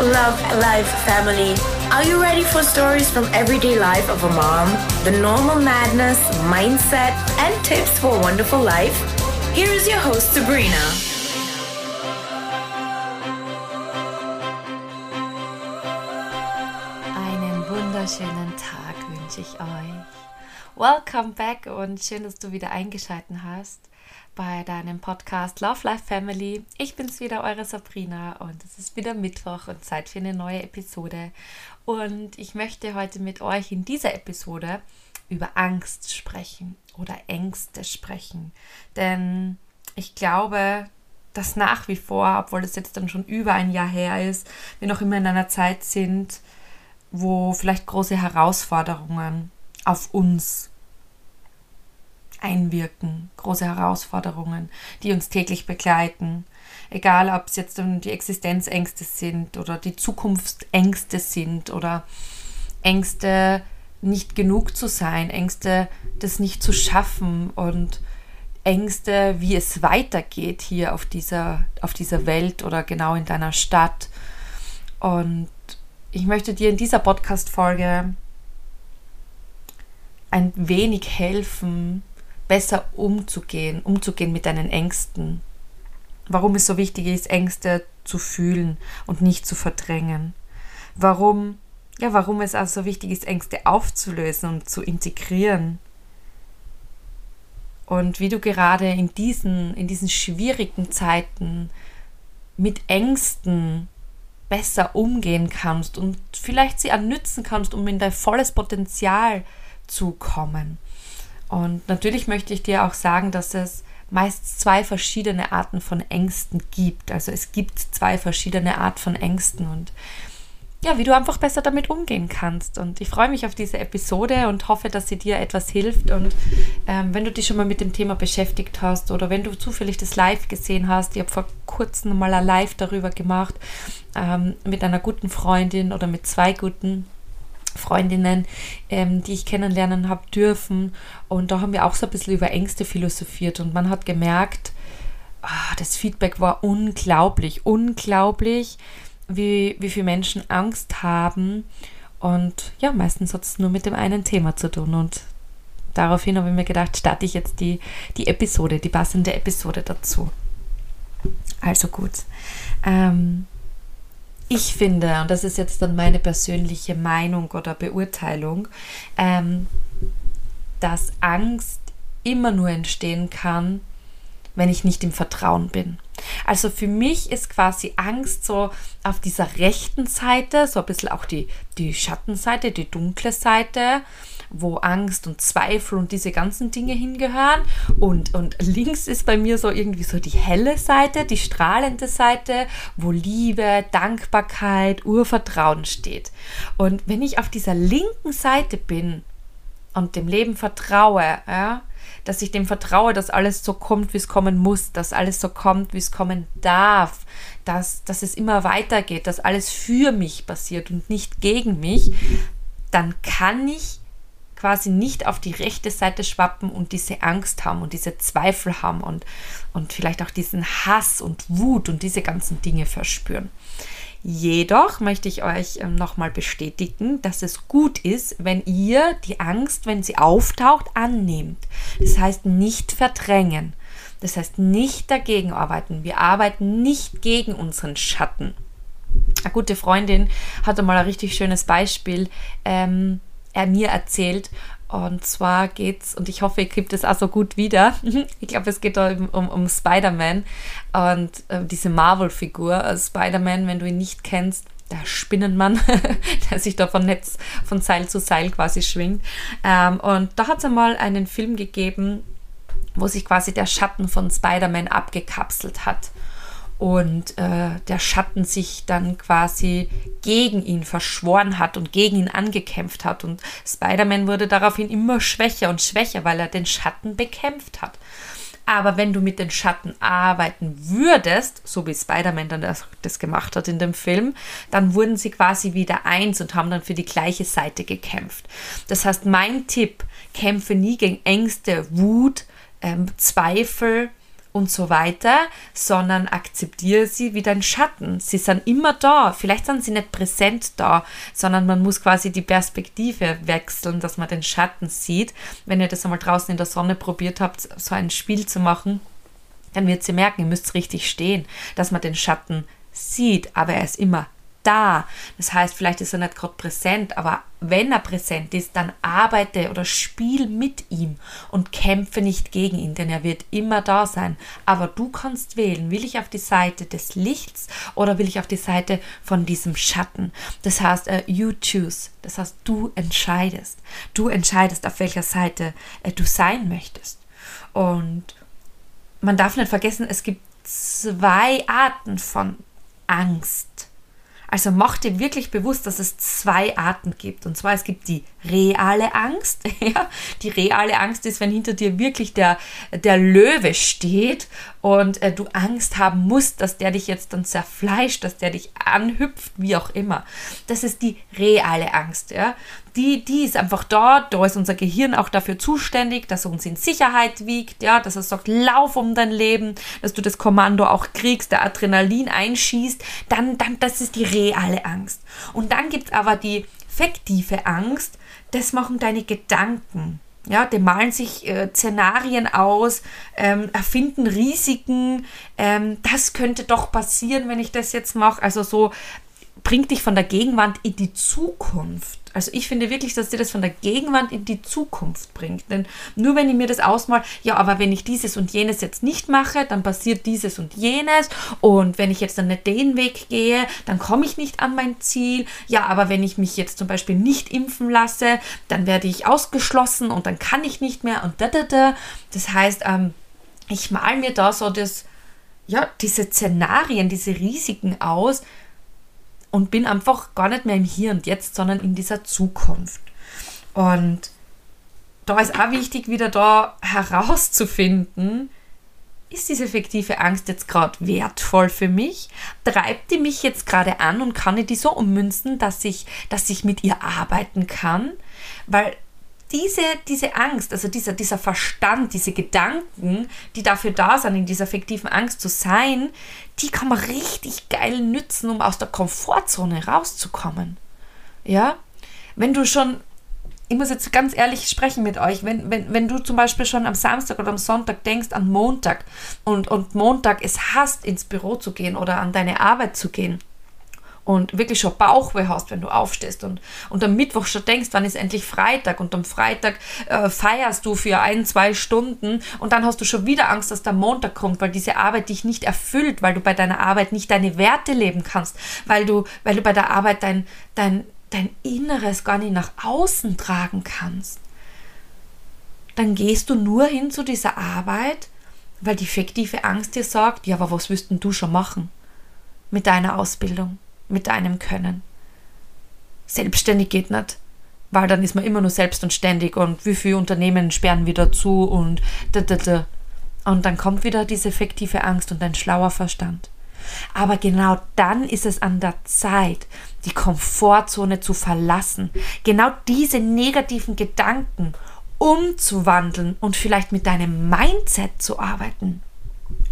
Love Life family. Are you ready for stories from everyday life of a mom? The normal madness, mindset, and tips for a wonderful life? Here is your host, Sabrina. Einen wunderschönen Tag wünsche ich euch. Welcome back und schön, dass du wieder eingeschaltet hast bei deinem Podcast Love Life Family. Ich bin's wieder, eure Sabrina und es ist wieder Mittwoch und Zeit für eine neue Episode. Und ich möchte heute mit euch in dieser Episode über Angst sprechen oder Ängste sprechen. Denn ich glaube, dass nach wie vor, obwohl das jetzt dann schon über ein Jahr her ist, wir noch immer in einer Zeit sind, wo vielleicht große Herausforderungen auf uns einwirken, große Herausforderungen, die uns täglich begleiten. Egal, ob es jetzt die Existenzängste sind oder die Zukunftsängste sind oder Ängste, nicht genug zu sein, Ängste, das nicht zu schaffen und Ängste, wie es weitergeht hier auf dieser, auf dieser Welt oder genau in deiner Stadt. Und ich möchte dir in dieser Podcast-Folge ein wenig helfen, besser umzugehen, umzugehen mit deinen Ängsten. Warum es so wichtig ist, Ängste zu fühlen und nicht zu verdrängen. Warum, ja, warum es auch so wichtig ist, Ängste aufzulösen und zu integrieren. Und wie du gerade in diesen, in diesen schwierigen Zeiten mit Ängsten besser umgehen kannst und vielleicht sie annützen kannst, um in dein volles Potenzial zu kommen. Und natürlich möchte ich dir auch sagen, dass es meist zwei verschiedene Arten von Ängsten gibt. Also es gibt zwei verschiedene Arten von Ängsten und ja, wie du einfach besser damit umgehen kannst. Und ich freue mich auf diese Episode und hoffe, dass sie dir etwas hilft. Und ähm, wenn du dich schon mal mit dem Thema beschäftigt hast oder wenn du zufällig das Live gesehen hast, ich habe vor kurzem mal ein Live darüber gemacht ähm, mit einer guten Freundin oder mit zwei guten Freundinnen, ähm, die ich kennenlernen habe dürfen. Und da haben wir auch so ein bisschen über Ängste philosophiert. Und man hat gemerkt, oh, das Feedback war unglaublich, unglaublich, wie, wie viele Menschen Angst haben. Und ja, meistens hat es nur mit dem einen Thema zu tun. Und daraufhin habe ich mir gedacht, starte ich jetzt die, die Episode, die passende Episode dazu. Also gut. Ähm, ich finde, und das ist jetzt dann meine persönliche Meinung oder Beurteilung, ähm, dass Angst immer nur entstehen kann, wenn ich nicht im Vertrauen bin. Also für mich ist quasi Angst so auf dieser rechten Seite, so ein bisschen auch die, die Schattenseite, die dunkle Seite wo Angst und Zweifel und diese ganzen Dinge hingehören. Und, und links ist bei mir so irgendwie so die helle Seite, die strahlende Seite, wo Liebe, Dankbarkeit, Urvertrauen steht. Und wenn ich auf dieser linken Seite bin und dem Leben vertraue, ja, dass ich dem vertraue, dass alles so kommt, wie es kommen muss, dass alles so kommt, wie es kommen darf, dass, dass es immer weitergeht, dass alles für mich passiert und nicht gegen mich, dann kann ich quasi nicht auf die rechte Seite schwappen und diese Angst haben und diese Zweifel haben und, und vielleicht auch diesen Hass und Wut und diese ganzen Dinge verspüren. Jedoch möchte ich euch ähm, nochmal bestätigen, dass es gut ist, wenn ihr die Angst, wenn sie auftaucht, annehmt. Das heißt nicht verdrängen. Das heißt nicht dagegen arbeiten. Wir arbeiten nicht gegen unseren Schatten. Eine gute Freundin hatte mal ein richtig schönes Beispiel. Ähm, er mir erzählt. Und zwar geht's, und ich hoffe, ihr kriegt es auch so gut wieder. ich glaube, es geht da um, um, um Spider-Man und äh, diese Marvel-Figur. Also Spider-Man, wenn du ihn nicht kennst, der Spinnenmann, der sich da von Netz, von Seil zu Seil quasi schwingt. Ähm, und da hat es einmal einen Film gegeben, wo sich quasi der Schatten von Spider-Man abgekapselt hat und äh, der Schatten sich dann quasi gegen ihn verschworen hat und gegen ihn angekämpft hat. Und Spider-Man wurde daraufhin immer schwächer und schwächer, weil er den Schatten bekämpft hat. Aber wenn du mit den Schatten arbeiten würdest, so wie Spider-Man dann das, das, gemacht hat in dem Film, dann wurden sie quasi wieder eins und haben dann für die gleiche Seite gekämpft. Das heißt, mein Tipp, kämpfe nie gegen Ängste, Wut, ähm, Zweifel und so weiter, sondern akzeptiere sie wie dein Schatten. Sie sind immer da. Vielleicht sind sie nicht präsent da, sondern man muss quasi die Perspektive wechseln, dass man den Schatten sieht. Wenn ihr das einmal draußen in der Sonne probiert habt, so ein Spiel zu machen, dann wird sie merken, ihr müsst richtig stehen, dass man den Schatten sieht, aber er ist immer da. Das heißt, vielleicht ist er nicht gerade präsent, aber wenn er präsent ist, dann arbeite oder spiel mit ihm und kämpfe nicht gegen ihn, denn er wird immer da sein. Aber du kannst wählen, will ich auf die Seite des Lichts oder will ich auf die Seite von diesem Schatten? Das heißt, uh, you choose. Das heißt, du entscheidest. Du entscheidest, auf welcher Seite uh, du sein möchtest. Und man darf nicht vergessen, es gibt zwei Arten von Angst. Also mach dir wirklich bewusst, dass es zwei Arten gibt. Und zwar es gibt die reale Angst. Ja? Die reale Angst ist, wenn hinter dir wirklich der, der Löwe steht und äh, du Angst haben musst, dass der dich jetzt dann zerfleischt, dass der dich anhüpft, wie auch immer. Das ist die reale Angst. Ja? Die, die ist einfach dort, da ist unser Gehirn auch dafür zuständig, dass er uns in Sicherheit wiegt, ja, dass er sagt, lauf um dein Leben, dass du das Kommando auch kriegst, der Adrenalin einschießt, dann, dann, das ist die reale Angst. Und dann gibt es aber die fiktive Angst, das machen deine Gedanken. Ja, die malen sich äh, Szenarien aus, ähm, erfinden Risiken. Ähm, das könnte doch passieren, wenn ich das jetzt mache. Also so bringt dich von der Gegenwart in die Zukunft. Also ich finde wirklich, dass dir das von der Gegenwart in die Zukunft bringt. Denn nur wenn ich mir das ausmal, ja, aber wenn ich dieses und jenes jetzt nicht mache, dann passiert dieses und jenes. Und wenn ich jetzt dann nicht den Weg gehe, dann komme ich nicht an mein Ziel. Ja, aber wenn ich mich jetzt zum Beispiel nicht impfen lasse, dann werde ich ausgeschlossen und dann kann ich nicht mehr und da, da, da. Das heißt, ähm, ich mal mir da so das, ja, diese Szenarien, diese Risiken aus, und bin einfach gar nicht mehr im Hier und Jetzt, sondern in dieser Zukunft. Und da ist auch wichtig, wieder da herauszufinden, ist diese fiktive Angst jetzt gerade wertvoll für mich? Treibt die mich jetzt gerade an und kann ich die so ummünzen, dass ich, dass ich mit ihr arbeiten kann? Weil diese, diese Angst, also dieser, dieser Verstand, diese Gedanken, die dafür da sind, in dieser fiktiven Angst zu sein, die kann man richtig geil nützen, um aus der Komfortzone rauszukommen. Ja? Wenn du schon, ich muss jetzt ganz ehrlich sprechen mit euch, wenn, wenn, wenn du zum Beispiel schon am Samstag oder am Sonntag denkst an Montag und, und Montag es hasst, ins Büro zu gehen oder an deine Arbeit zu gehen, und wirklich schon Bauchweh hast, wenn du aufstehst und, und am Mittwoch schon denkst, wann ist endlich Freitag und am Freitag äh, feierst du für ein, zwei Stunden und dann hast du schon wieder Angst, dass der Montag kommt, weil diese Arbeit dich nicht erfüllt, weil du bei deiner Arbeit nicht deine Werte leben kannst, weil du, weil du bei der Arbeit dein, dein, dein Inneres gar nicht nach außen tragen kannst. Dann gehst du nur hin zu dieser Arbeit, weil die fiktive Angst dir sagt, ja, aber was wirst denn du schon machen mit deiner Ausbildung? Mit deinem Können. Selbstständig geht nicht, weil dann ist man immer nur selbst und ständig und wie viele Unternehmen sperren wieder zu und da, da, da. Und dann kommt wieder diese fiktive Angst und ein schlauer Verstand. Aber genau dann ist es an der Zeit, die Komfortzone zu verlassen, genau diese negativen Gedanken umzuwandeln und vielleicht mit deinem Mindset zu arbeiten.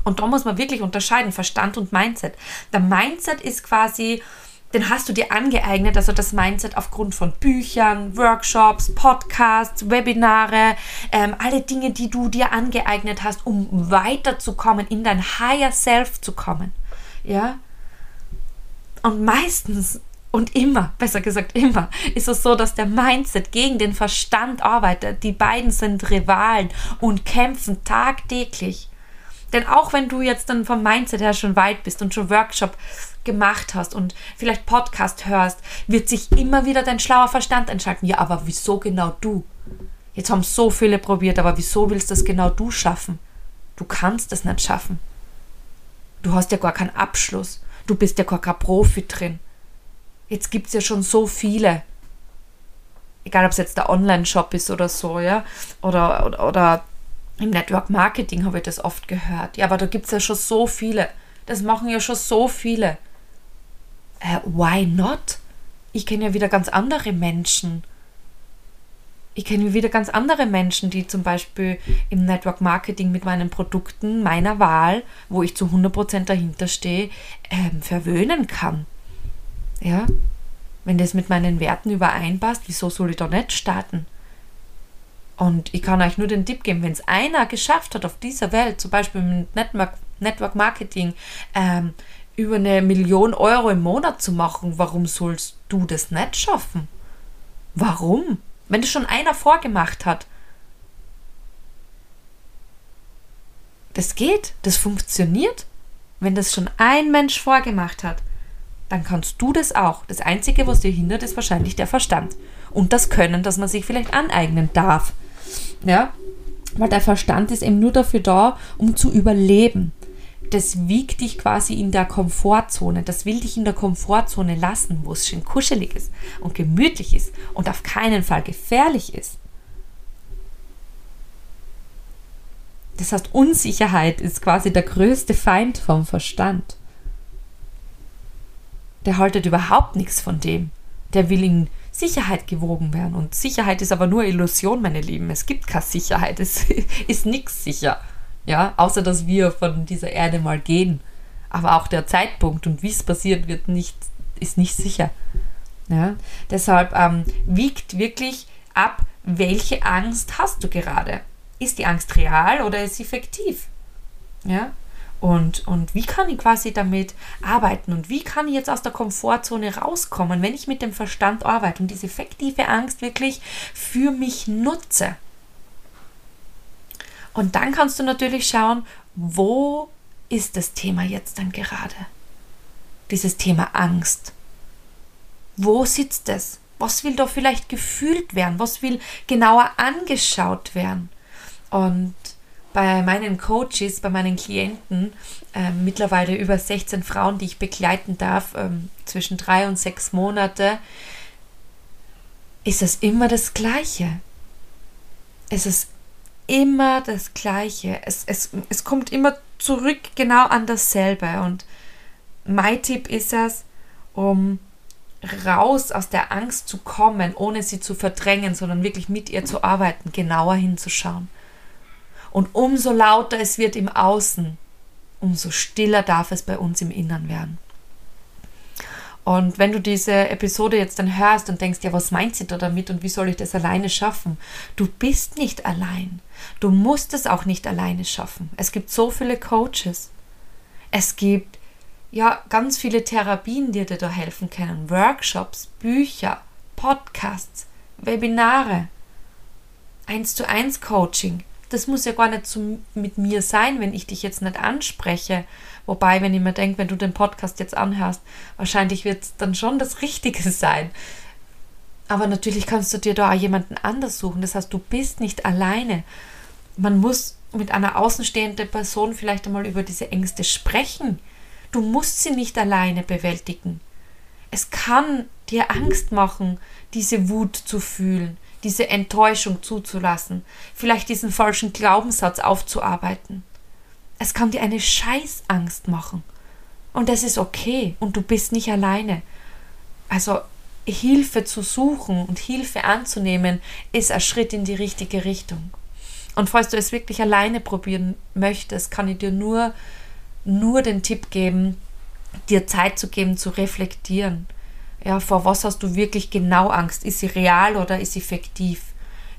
Und da muss man wirklich unterscheiden, Verstand und Mindset. Der Mindset ist quasi, den hast du dir angeeignet, also das Mindset aufgrund von Büchern, Workshops, Podcasts, Webinare, ähm, alle Dinge, die du dir angeeignet hast, um weiterzukommen, in dein Higher Self zu kommen. Ja? Und meistens und immer, besser gesagt immer, ist es so, dass der Mindset gegen den Verstand arbeitet. Die beiden sind Rivalen und kämpfen tagtäglich. Denn auch wenn du jetzt dann vom Mindset her schon weit bist und schon Workshop gemacht hast und vielleicht Podcast hörst, wird sich immer wieder dein schlauer Verstand entscheiden. Ja, aber wieso genau du? Jetzt haben so viele probiert, aber wieso willst das genau du schaffen? Du kannst es nicht schaffen. Du hast ja gar keinen Abschluss. Du bist ja gar kein Profi drin. Jetzt gibt es ja schon so viele. Egal, ob es jetzt der Online-Shop ist oder so, ja. Oder, oder, oder im Network Marketing habe ich das oft gehört. Ja, aber da gibt es ja schon so viele. Das machen ja schon so viele. Äh, why not? Ich kenne ja wieder ganz andere Menschen. ich kenne wieder ganz andere Menschen, die zum Beispiel im Network Marketing mit meinen Produkten meiner Wahl, wo ich zu 100% dahinter stehe, ähm, verwöhnen kann. Ja, wenn das mit meinen Werten übereinpasst, wieso soll ich da nicht starten? Und ich kann euch nur den Tipp geben, wenn es einer geschafft hat auf dieser Welt, zum Beispiel mit Network, Network Marketing, ähm, über eine Million Euro im Monat zu machen, warum sollst du das nicht schaffen? Warum? Wenn das schon einer vorgemacht hat. Das geht, das funktioniert. Wenn das schon ein Mensch vorgemacht hat, dann kannst du das auch. Das Einzige, was dir hindert, ist wahrscheinlich der Verstand. Und das Können, das man sich vielleicht aneignen darf. Ja? Weil der Verstand ist eben nur dafür da, um zu überleben das wiegt dich quasi in der Komfortzone. Das will dich in der Komfortzone lassen, wo es schön kuschelig ist und gemütlich ist und auf keinen Fall gefährlich ist. Das heißt, Unsicherheit ist quasi der größte Feind vom Verstand. Der haltet überhaupt nichts von dem. Der will in Sicherheit gewogen werden. Und Sicherheit ist aber nur Illusion, meine Lieben. Es gibt keine Sicherheit. Es ist nichts sicher. Ja, außer dass wir von dieser Erde mal gehen. Aber auch der Zeitpunkt und wie es passiert, wird nicht, ist nicht sicher. Ja, deshalb ähm, wiegt wirklich ab, welche Angst hast du gerade. Ist die Angst real oder ist sie fiktiv? Ja, und, und wie kann ich quasi damit arbeiten und wie kann ich jetzt aus der Komfortzone rauskommen, wenn ich mit dem Verstand arbeite und diese fiktive Angst wirklich für mich nutze? Und dann kannst du natürlich schauen, wo ist das Thema jetzt dann gerade? Dieses Thema Angst. Wo sitzt es? Was will da vielleicht gefühlt werden? Was will genauer angeschaut werden? Und bei meinen Coaches, bei meinen Klienten, äh, mittlerweile über 16 Frauen, die ich begleiten darf, äh, zwischen drei und sechs Monate, ist es immer das Gleiche. Es ist immer das Gleiche. Es, es, es kommt immer zurück genau an dasselbe. Und mein Tipp ist es, um raus aus der Angst zu kommen, ohne sie zu verdrängen, sondern wirklich mit ihr zu arbeiten, genauer hinzuschauen. Und umso lauter es wird im Außen, umso stiller darf es bei uns im Innern werden. Und wenn du diese Episode jetzt dann hörst und denkst, ja, was meint sie da damit und wie soll ich das alleine schaffen? Du bist nicht allein. Du musst es auch nicht alleine schaffen. Es gibt so viele Coaches. Es gibt ja ganz viele Therapien, die dir da helfen können. Workshops, Bücher, Podcasts, Webinare, eins zu eins Coaching. Das muss ja gar nicht zu, mit mir sein, wenn ich dich jetzt nicht anspreche Wobei, wenn ich mir denke, wenn du den Podcast jetzt anhörst, wahrscheinlich wird es dann schon das Richtige sein. Aber natürlich kannst du dir da auch jemanden anders suchen. Das heißt, du bist nicht alleine. Man muss mit einer außenstehenden Person vielleicht einmal über diese Ängste sprechen. Du musst sie nicht alleine bewältigen. Es kann dir Angst machen, diese Wut zu fühlen, diese Enttäuschung zuzulassen, vielleicht diesen falschen Glaubenssatz aufzuarbeiten. Es kann dir eine Scheißangst machen. Und das ist okay. Und du bist nicht alleine. Also Hilfe zu suchen und Hilfe anzunehmen, ist ein Schritt in die richtige Richtung. Und falls du es wirklich alleine probieren möchtest, kann ich dir nur, nur den Tipp geben, dir Zeit zu geben, zu reflektieren. Ja, vor was hast du wirklich genau Angst? Ist sie real oder ist sie fiktiv?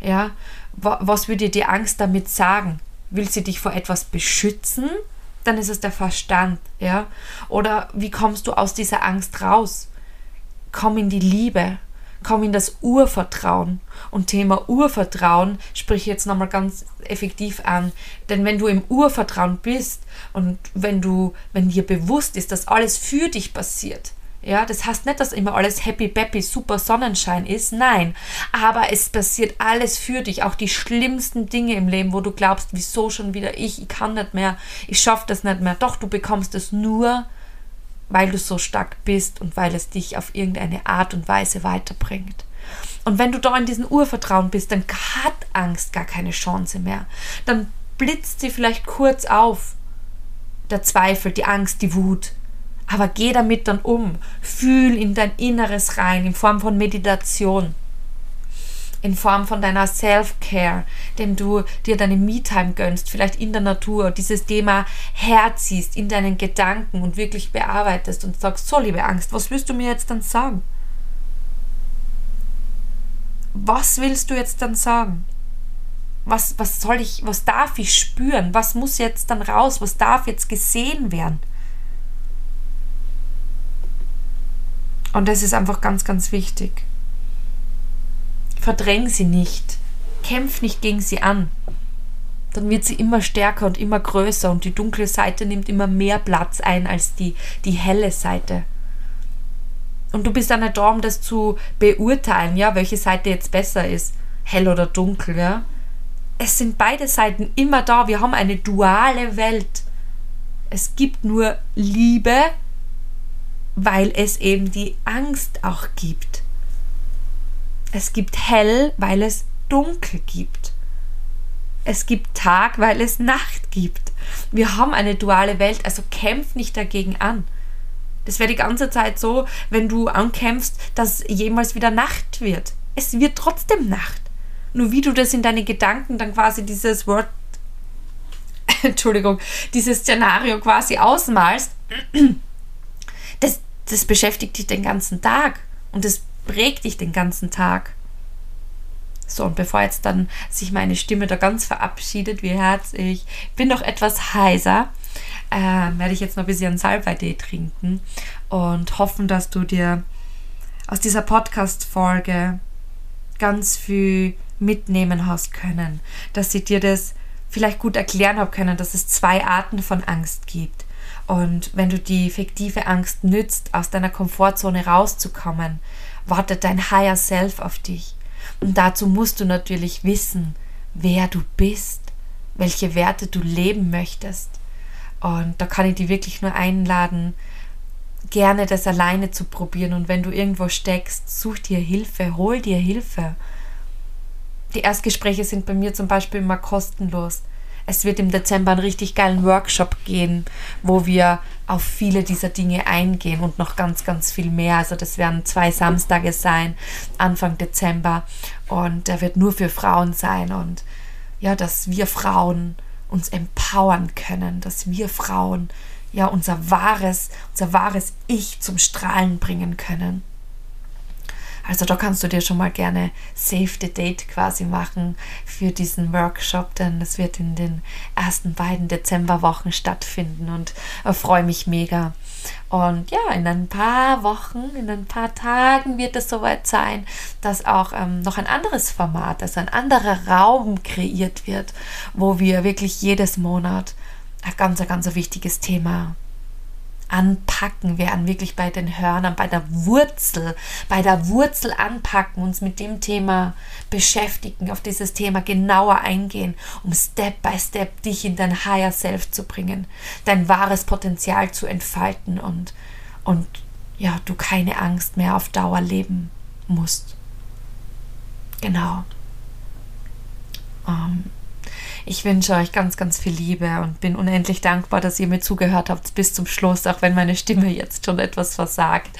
Ja, was würde dir die Angst damit sagen? Will sie dich vor etwas beschützen? Dann ist es der Verstand, ja? Oder wie kommst du aus dieser Angst raus? Komm in die Liebe, komm in das Urvertrauen. Und Thema Urvertrauen sprich ich jetzt nochmal ganz effektiv an. Denn wenn du im Urvertrauen bist und wenn du, wenn dir bewusst ist, dass alles für dich passiert, ja, das heißt nicht, dass immer alles happy, peppy, super Sonnenschein ist. Nein. Aber es passiert alles für dich. Auch die schlimmsten Dinge im Leben, wo du glaubst, wieso schon wieder ich, ich kann nicht mehr, ich schaffe das nicht mehr. Doch, du bekommst es nur, weil du so stark bist und weil es dich auf irgendeine Art und Weise weiterbringt. Und wenn du da in diesem Urvertrauen bist, dann hat Angst gar keine Chance mehr. Dann blitzt sie vielleicht kurz auf. Der Zweifel, die Angst, die Wut. Aber geh damit dann um. Fühl in dein Inneres rein in Form von Meditation. in Form von deiner Self-Care, dem du dir deine Me-Time gönnst, vielleicht in der Natur, dieses Thema herziehst in deinen Gedanken und wirklich bearbeitest und sagst, so liebe Angst, was willst du mir jetzt dann sagen? Was willst du jetzt dann sagen? Was, was soll ich, was darf ich spüren? Was muss jetzt dann raus? Was darf jetzt gesehen werden? Und das ist einfach ganz, ganz wichtig. Verdräng sie nicht. Kämpf nicht gegen sie an. Dann wird sie immer stärker und immer größer und die dunkle Seite nimmt immer mehr Platz ein als die, die helle Seite. Und du bist dann nicht da, um das zu beurteilen, ja, welche Seite jetzt besser ist, hell oder dunkel, ja. Es sind beide Seiten immer da. Wir haben eine duale Welt. Es gibt nur Liebe, weil es eben die Angst auch gibt. Es gibt hell, weil es dunkel gibt. Es gibt Tag, weil es Nacht gibt. Wir haben eine duale Welt, also kämpf nicht dagegen an. Das wäre die ganze Zeit so, wenn du ankämpfst, dass jemals wieder Nacht wird. Es wird trotzdem Nacht. Nur wie du das in deine Gedanken dann quasi dieses Wort, Entschuldigung, dieses Szenario quasi ausmalst, das, beschäftigt dich den ganzen Tag und das prägt dich den ganzen Tag. So, und bevor jetzt dann sich meine Stimme da ganz verabschiedet, wie herzlich, bin noch etwas heiser, äh, werde ich jetzt noch ein bisschen Salbeitee trinken und hoffen, dass du dir aus dieser Podcast-Folge ganz viel mitnehmen hast können, dass sie dir das vielleicht gut erklären habe können, dass es zwei Arten von Angst gibt. Und wenn du die fiktive Angst nützt, aus deiner Komfortzone rauszukommen, wartet dein Higher Self auf dich. Und dazu musst du natürlich wissen, wer du bist, welche Werte du leben möchtest. Und da kann ich dich wirklich nur einladen, gerne das alleine zu probieren. Und wenn du irgendwo steckst, such dir Hilfe, hol dir Hilfe. Die Erstgespräche sind bei mir zum Beispiel immer kostenlos. Es wird im Dezember einen richtig geilen Workshop gehen, wo wir auf viele dieser Dinge eingehen und noch ganz, ganz viel mehr. Also das werden zwei Samstage sein, Anfang Dezember. Und der wird nur für Frauen sein. Und ja, dass wir Frauen uns empowern können, dass wir Frauen ja unser wahres, unser wahres Ich zum Strahlen bringen können. Also da kannst du dir schon mal gerne Save the Date quasi machen für diesen Workshop, denn das wird in den ersten beiden Dezemberwochen stattfinden und äh, freue mich mega. Und ja, in ein paar Wochen, in ein paar Tagen wird es soweit sein, dass auch ähm, noch ein anderes Format, also ein anderer Raum kreiert wird, wo wir wirklich jedes Monat ein ganz, ganz wichtiges Thema anpacken werden, wirklich bei den Hörnern, bei der Wurzel, bei der Wurzel anpacken, uns mit dem Thema beschäftigen, auf dieses Thema genauer eingehen, um Step by Step dich in dein Higher Self zu bringen, dein wahres Potenzial zu entfalten und, und ja, du keine Angst mehr auf Dauer leben musst. Genau. Ähm, ich wünsche euch ganz, ganz viel Liebe und bin unendlich dankbar, dass ihr mir zugehört habt bis zum Schluss, auch wenn meine Stimme jetzt schon etwas versagt.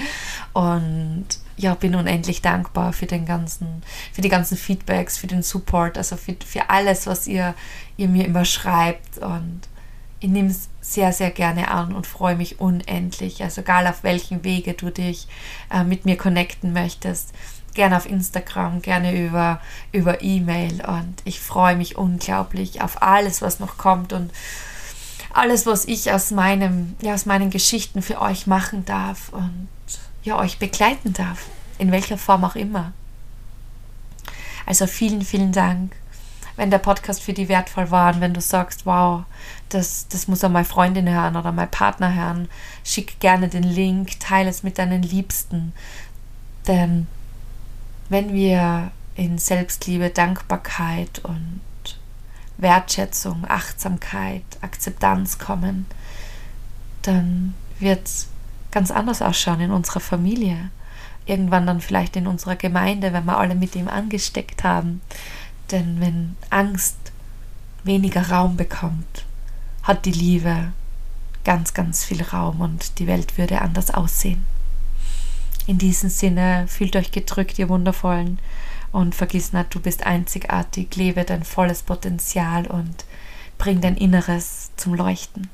Und ja, bin unendlich dankbar für den ganzen, für die ganzen Feedbacks, für den Support, also für, für alles, was ihr, ihr mir immer schreibt. Und ich nehme es sehr, sehr gerne an und freue mich unendlich. Also egal auf welchen Wege du dich äh, mit mir connecten möchtest gerne auf Instagram, gerne über, über E-Mail und ich freue mich unglaublich auf alles, was noch kommt und alles, was ich aus, meinem, ja, aus meinen Geschichten für euch machen darf und ja, euch begleiten darf, in welcher Form auch immer. Also vielen, vielen Dank, wenn der Podcast für dich wertvoll war und wenn du sagst, wow, das, das muss auch meine Freundin hören oder mein Partner hören, schick gerne den Link, teile es mit deinen Liebsten, denn wenn wir in Selbstliebe, Dankbarkeit und Wertschätzung, Achtsamkeit, Akzeptanz kommen, dann wird es ganz anders ausschauen in unserer Familie. Irgendwann dann vielleicht in unserer Gemeinde, wenn wir alle mit ihm angesteckt haben. Denn wenn Angst weniger Raum bekommt, hat die Liebe ganz, ganz viel Raum und die Welt würde anders aussehen. In diesem Sinne, fühlt euch gedrückt, ihr Wundervollen. Und vergiss nicht, du bist einzigartig, lebe dein volles Potenzial und bring dein Inneres zum Leuchten.